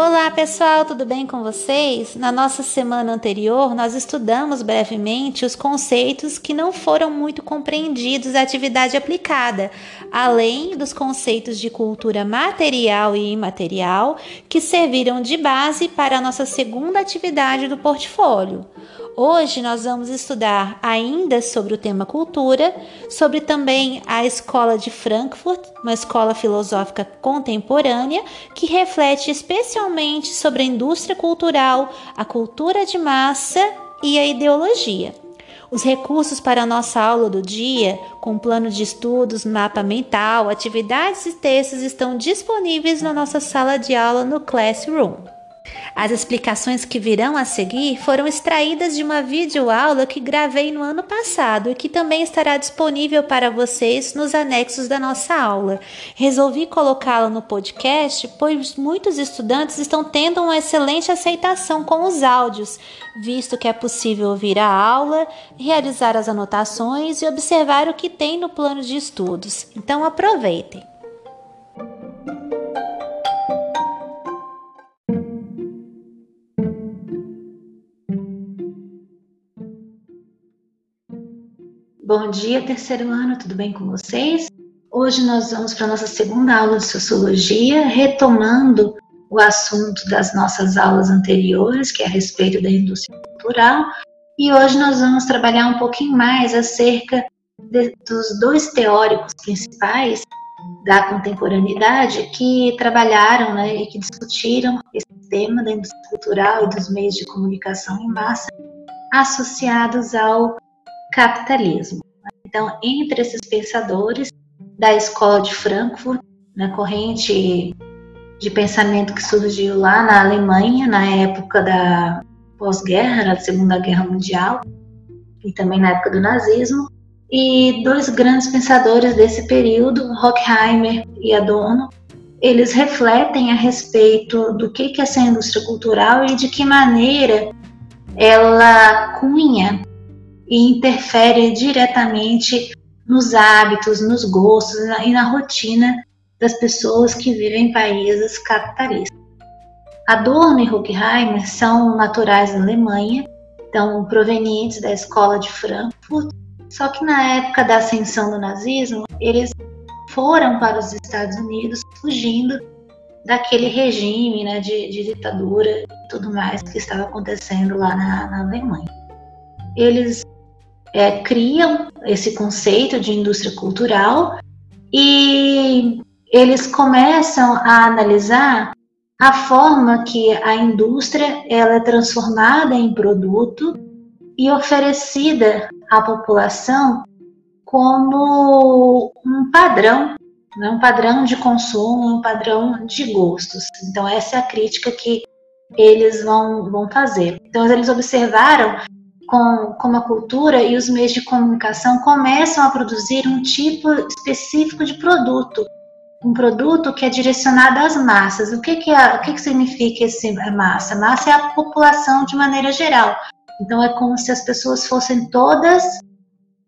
Olá pessoal, tudo bem com vocês? Na nossa semana anterior, nós estudamos brevemente os conceitos que não foram muito compreendidos da atividade aplicada, além dos conceitos de cultura material e imaterial que serviram de base para a nossa segunda atividade do portfólio. Hoje nós vamos estudar ainda sobre o tema cultura, sobre também a Escola de Frankfurt, uma escola filosófica contemporânea que reflete especialmente sobre a indústria cultural, a cultura de massa e a ideologia. Os recursos para a nossa aula do dia, com plano de estudos, mapa mental, atividades e textos estão disponíveis na nossa sala de aula no Classroom. As explicações que virão a seguir foram extraídas de uma videoaula que gravei no ano passado e que também estará disponível para vocês nos anexos da nossa aula. Resolvi colocá-la no podcast, pois muitos estudantes estão tendo uma excelente aceitação com os áudios, visto que é possível ouvir a aula, realizar as anotações e observar o que tem no plano de estudos. Então aproveitem! Bom dia, terceiro ano, tudo bem com vocês? Hoje nós vamos para a nossa segunda aula de Sociologia, retomando o assunto das nossas aulas anteriores, que é a respeito da indústria cultural, e hoje nós vamos trabalhar um pouquinho mais acerca de, dos dois teóricos principais da contemporaneidade que trabalharam né, e que discutiram esse tema da indústria cultural e dos meios de comunicação em massa associados ao capitalismo. Então, entre esses pensadores da escola de Frankfurt, na corrente de pensamento que surgiu lá na Alemanha, na época da pós-guerra, da Segunda Guerra Mundial, e também na época do nazismo, e dois grandes pensadores desse período, Horkheimer e Adorno, eles refletem a respeito do que é essa indústria cultural e de que maneira ela cunha e interfere diretamente nos hábitos, nos gostos e na rotina das pessoas que vivem em países capitalistas. Adorno e Horkheimer são naturais da Alemanha, então provenientes da escola de Frankfurt, só que na época da ascensão do nazismo, eles foram para os Estados Unidos fugindo daquele regime né, de, de ditadura e tudo mais que estava acontecendo lá na, na Alemanha. Eles é, criam esse conceito de indústria cultural e eles começam a analisar a forma que a indústria ela é transformada em produto e oferecida à população como um padrão, né, um padrão de consumo, um padrão de gostos. Então essa é a crítica que eles vão, vão fazer. Então eles observaram com, como a cultura e os meios de comunicação começam a produzir um tipo específico de produto, um produto que é direcionado às massas. O que, que, é, o que, que significa esse massa? Massa é a população de maneira geral. Então é como se as pessoas fossem todas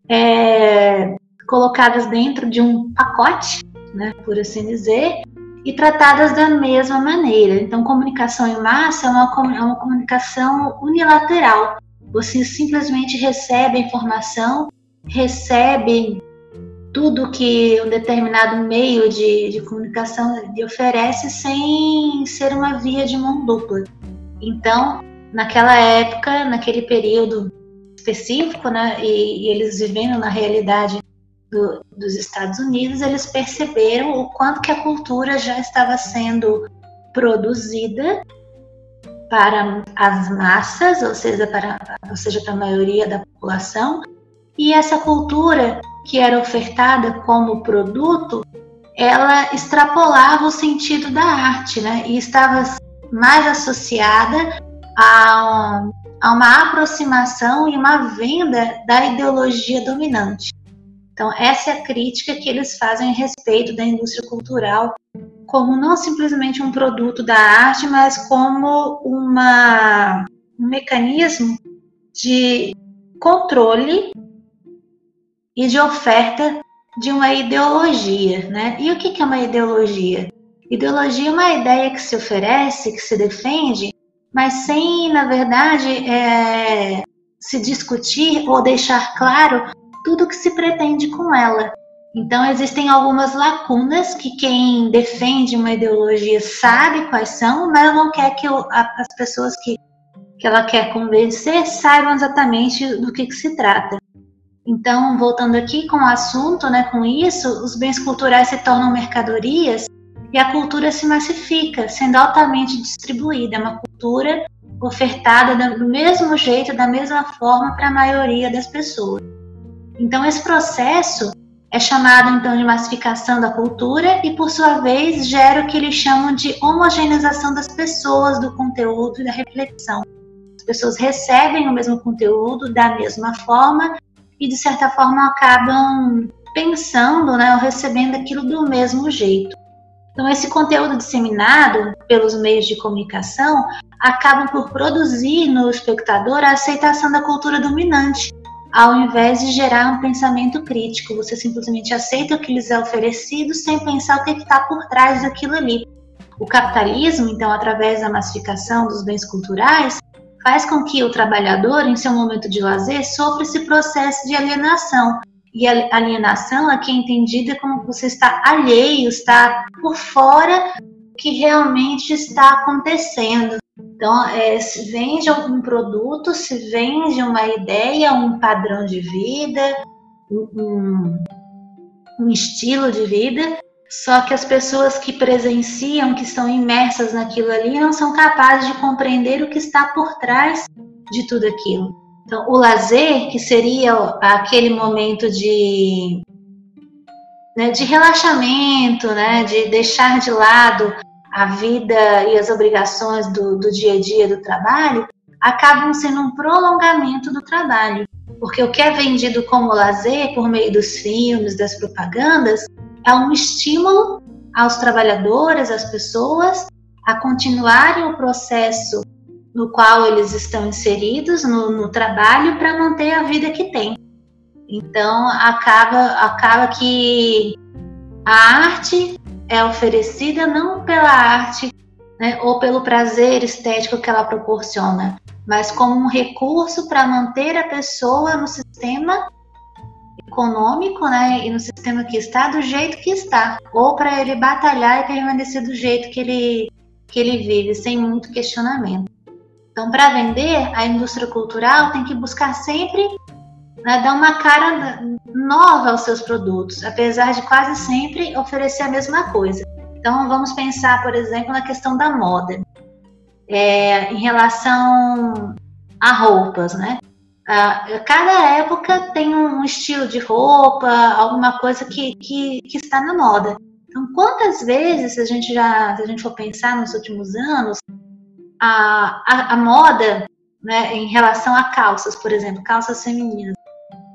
é, colocadas dentro de um pacote, né, por assim dizer, e tratadas da mesma maneira. Então, comunicação em massa é uma, é uma comunicação unilateral. Você simplesmente recebe a informação, recebe tudo que um determinado meio de, de comunicação lhe oferece sem ser uma via de mão dupla. Então, naquela época, naquele período específico, né, e, e eles vivendo na realidade do, dos Estados Unidos, eles perceberam o quanto que a cultura já estava sendo produzida para as massas, ou seja, para, ou seja, para a maioria da população, e essa cultura que era ofertada como produto, ela extrapolava o sentido da arte, né? E estava mais associada a, a uma aproximação e uma venda da ideologia dominante. Então, essa é a crítica que eles fazem a respeito da indústria cultural como não simplesmente um produto da arte, mas como uma, um mecanismo de controle e de oferta de uma ideologia, né? E o que é uma ideologia? Ideologia é uma ideia que se oferece, que se defende, mas sem, na verdade, é, se discutir ou deixar claro tudo que se pretende com ela. Então, existem algumas lacunas que quem defende uma ideologia sabe quais são, mas não quer que as pessoas que, que ela quer convencer saibam exatamente do que, que se trata. Então, voltando aqui com o assunto, né, com isso, os bens culturais se tornam mercadorias e a cultura se massifica, sendo altamente distribuída. É uma cultura ofertada do mesmo jeito, da mesma forma para a maioria das pessoas. Então, esse processo é chamado então de massificação da cultura e, por sua vez, gera o que eles chamam de homogeneização das pessoas, do conteúdo e da reflexão. As pessoas recebem o mesmo conteúdo da mesma forma e, de certa forma, acabam pensando né, ou recebendo aquilo do mesmo jeito. Então, esse conteúdo disseminado pelos meios de comunicação acaba por produzir no espectador a aceitação da cultura dominante, ao invés de gerar um pensamento crítico. Você simplesmente aceita o que lhes é oferecido sem pensar o que está por trás daquilo ali. O capitalismo, então, através da massificação dos bens culturais, faz com que o trabalhador, em seu momento de lazer, sofra esse processo de alienação. E a alienação aqui é entendida como você está alheio, está por fora do que realmente está acontecendo. Então, é, se vende um produto, se vende uma ideia, um padrão de vida, um, um estilo de vida, só que as pessoas que presenciam, que estão imersas naquilo ali, não são capazes de compreender o que está por trás de tudo aquilo. Então, o lazer, que seria aquele momento de, né, de relaxamento, né, de deixar de lado a vida e as obrigações do, do dia a dia do trabalho acabam sendo um prolongamento do trabalho. Porque o que é vendido como lazer por meio dos filmes, das propagandas, é um estímulo aos trabalhadores, às pessoas, a continuarem o processo no qual eles estão inseridos no, no trabalho para manter a vida que têm. Então acaba acaba que a arte é oferecida não pela arte né, ou pelo prazer estético que ela proporciona, mas como um recurso para manter a pessoa no sistema econômico né, e no sistema que está do jeito que está, ou para ele batalhar e permanecer do jeito que ele, que ele vive, sem muito questionamento. Então, para vender, a indústria cultural tem que buscar sempre né, dar uma cara nova aos seus produtos, apesar de quase sempre oferecer a mesma coisa. Então, vamos pensar, por exemplo, na questão da moda, é, em relação a roupas, né? cada época tem um estilo de roupa, alguma coisa que, que, que está na moda. Então, quantas vezes, se a gente já, se a gente for pensar nos últimos anos, a, a, a moda, né, em relação a calças, por exemplo, calças femininas,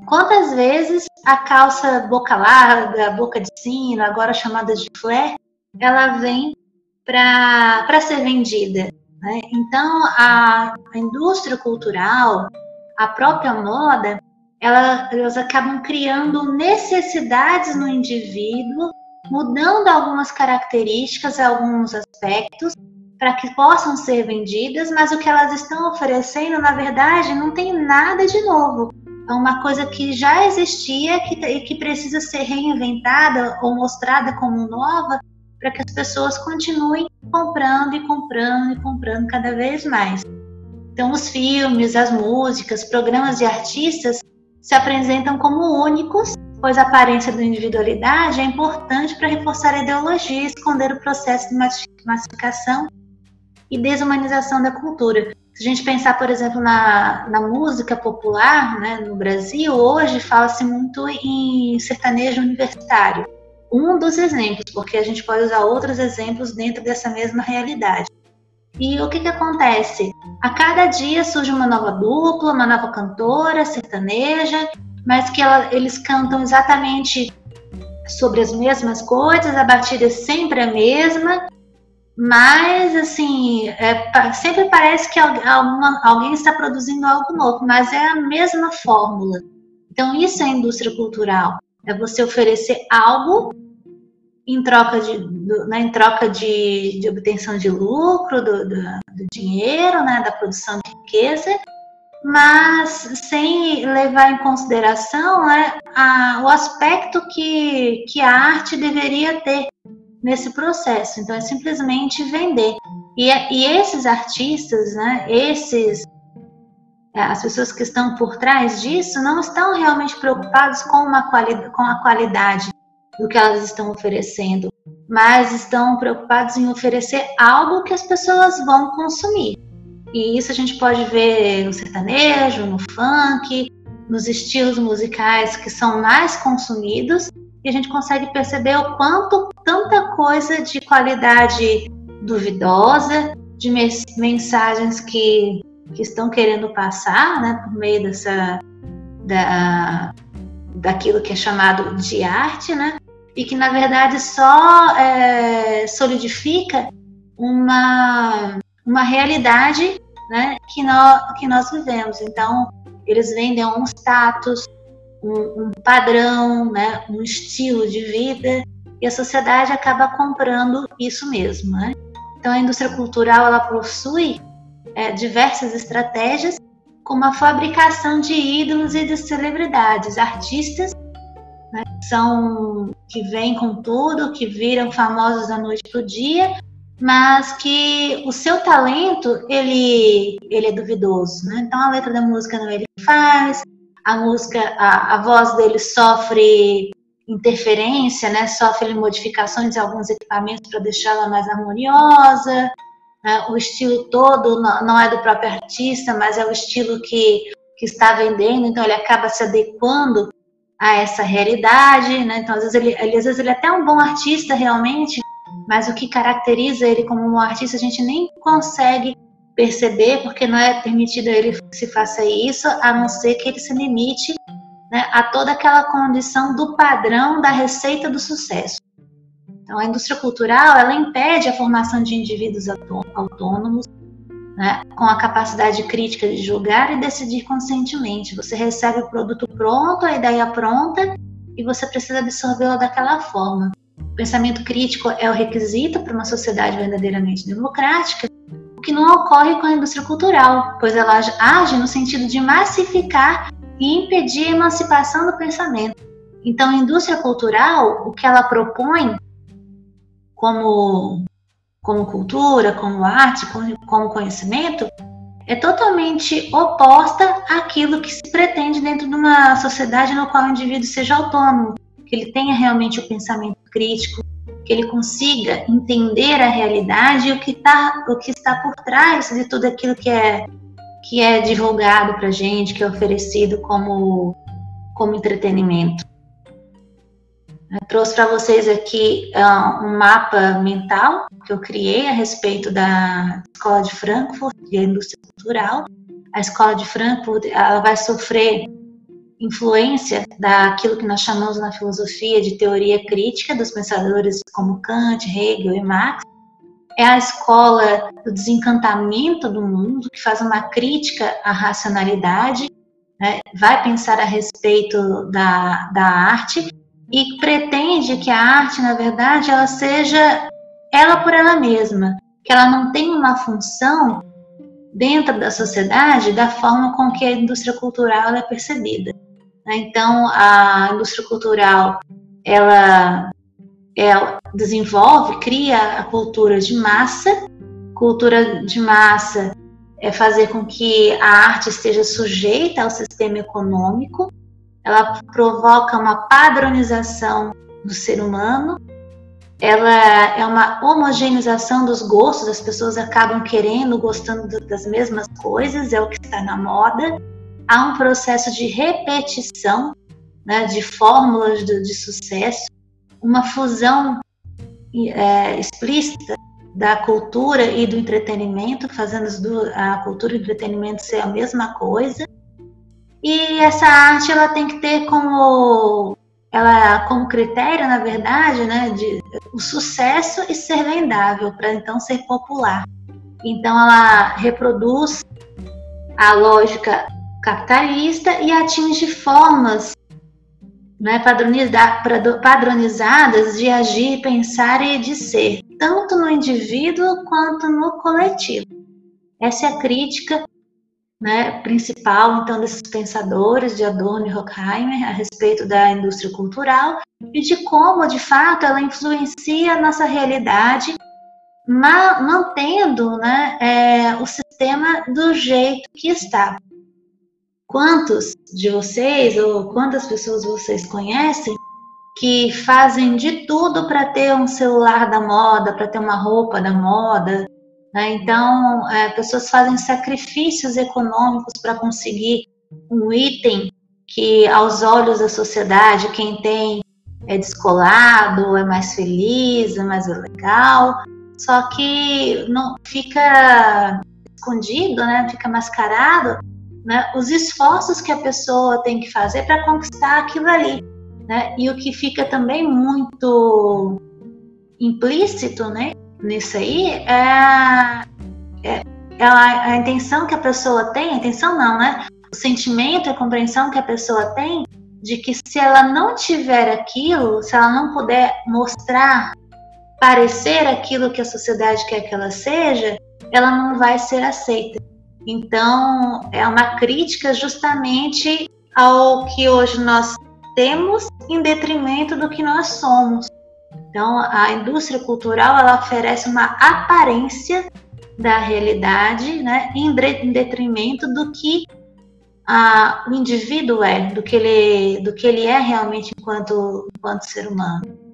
Quantas vezes a calça boca larga, boca de sino, agora chamada de flare, ela vem para ser vendida? Né? Então, a, a, indústria cultural, a própria moda, ela, elas acabam criando necessidades no indivíduo, mudando algumas características, alguns aspectos, para que possam ser vendidas, mas o que elas estão oferecendo, na verdade, não tem nada de novo é uma coisa que já existia e que, que precisa ser reinventada ou mostrada como nova para que as pessoas continuem comprando e comprando e comprando cada vez mais. Então, os filmes, as músicas, programas de artistas se apresentam como únicos, pois a aparência da individualidade é importante para reforçar a ideologia e esconder o processo de massificação e desumanização da cultura. Se a gente pensar, por exemplo, na, na música popular né, no Brasil, hoje fala-se muito em sertanejo universitário. Um dos exemplos, porque a gente pode usar outros exemplos dentro dessa mesma realidade. E o que, que acontece? A cada dia surge uma nova dupla, uma nova cantora sertaneja, mas que ela, eles cantam exatamente sobre as mesmas coisas, a batida é sempre a mesma, mas, assim, é, sempre parece que alguém está produzindo algo novo, mas é a mesma fórmula. Então, isso é indústria cultural. É você oferecer algo em troca de, do, né, em troca de, de, obtenção de lucro, do, do, do dinheiro, né, da produção de riqueza, mas sem levar em consideração né, a, o aspecto que, que a arte deveria ter nesse processo. Então, é simplesmente vender. E, e esses artistas, né, esses é, as pessoas que estão por trás disso não estão realmente preocupados com, uma quali com a qualidade do que elas estão oferecendo, mas estão preocupados em oferecer algo que as pessoas vão consumir. E isso a gente pode ver no sertanejo, no funk, nos estilos musicais que são mais consumidos, e a gente consegue perceber o quanto tanta coisa de qualidade duvidosa, de mensagens que que estão querendo passar, né, por meio dessa da, daquilo que é chamado de arte, né, e que na verdade só é, solidifica uma uma realidade, né, que nós que nós vivemos. Então eles vendem um status, um, um padrão, né, um estilo de vida e a sociedade acaba comprando isso mesmo, né? Então a indústria cultural ela possui é, diversas estratégias, como a fabricação de ídolos e de celebridades, artistas né, são que vêm com tudo, que viram famosos da noite para o dia, mas que o seu talento ele ele é duvidoso, né? Então a letra da música não ele faz, a música a, a voz dele sofre interferência, né? Sofre modificações em alguns equipamentos para deixá-la mais harmoniosa né? o estilo todo não é do próprio artista, mas é o estilo que, que está vendendo, então ele acaba se adequando a essa realidade, né? Então, às vezes, ele, às vezes ele é até um bom artista realmente, mas o que caracteriza ele como um artista a gente nem consegue perceber, porque não é permitido ele que se faça isso, a não ser que ele se limite né, a toda aquela condição do padrão da receita do sucesso. Então, a indústria cultural ela impede a formação de indivíduos autônomos, né, com a capacidade crítica de julgar e decidir conscientemente. Você recebe o produto pronto, a ideia pronta, e você precisa absorvê-la daquela forma. O pensamento crítico é o requisito para uma sociedade verdadeiramente democrática, que não ocorre com a indústria cultural, pois ela age no sentido de massificar e impedir a emancipação do pensamento. Então, a indústria cultural, o que ela propõe como, como cultura, como arte, como, como conhecimento, é totalmente oposta àquilo que se pretende dentro de uma sociedade no qual o indivíduo seja autônomo, que ele tenha realmente o pensamento crítico, que ele consiga entender a realidade e o que, tá, o que está por trás de tudo aquilo que é, que é divulgado para gente, que é oferecido como, como entretenimento. Eu trouxe para vocês aqui uh, um mapa mental que eu criei a respeito da Escola de Frankfurt e a indústria cultural. A Escola de Frankfurt ela vai sofrer influência daquilo que nós chamamos na filosofia de teoria crítica dos pensadores como Kant, Hegel e Marx. É a escola do desencantamento do mundo, que faz uma crítica à racionalidade, né? vai pensar a respeito da, da arte e pretende que a arte, na verdade, ela seja ela por ela mesma, que ela não tenha uma função dentro da sociedade da forma com que a indústria cultural é percebida. Então, a indústria cultural ela, ela desenvolve, cria a cultura de massa. Cultura de massa é fazer com que a arte esteja sujeita ao sistema econômico. Ela provoca uma padronização do ser humano, ela é uma homogeneização dos gostos, as pessoas acabam querendo, gostando das mesmas coisas, é o que está na moda. Há um processo de repetição né, de fórmulas de, de sucesso, uma fusão é, explícita da cultura e do entretenimento, fazendo a cultura e o entretenimento ser a mesma coisa. E essa arte ela tem que ter como ela como critério, na verdade, né, de o sucesso e ser vendável para então ser popular. Então ela reproduz a lógica capitalista e atinge formas né, padronizadas de agir, pensar e de ser, tanto no indivíduo quanto no coletivo. Essa é a crítica né, principal, então, desses pensadores de Adorno e Horkheimer a respeito da indústria cultural e de como, de fato, ela influencia a nossa realidade, mantendo né, é, o sistema do jeito que está. Quantos de vocês ou quantas pessoas vocês conhecem que fazem de tudo para ter um celular da moda, para ter uma roupa da moda? Né? Então, é, pessoas fazem sacrifícios econômicos para conseguir um item que, aos olhos da sociedade, quem tem é descolado, é mais feliz, é mais legal, só que não fica escondido, né? Fica mascarado né, os esforços que a pessoa tem que fazer para conquistar aquilo ali. Né? E o que fica também muito implícito né, nisso aí é, é, é a, a, intenção que a pessoa tem, a intenção não, né? O sentimento, a compreensão que a pessoa tem de que se ela não tiver aquilo, se ela não puder mostrar, parecer aquilo que a sociedade quer que ela seja, ela não vai ser aceita. Então, é uma crítica justamente ao que hoje nós temos em detrimento do que nós somos. Então, a indústria cultural ela oferece uma aparência da realidade, né, em detrimento do que a, o indivíduo é, do que ele, do que ele é realmente enquanto, enquanto ser humano.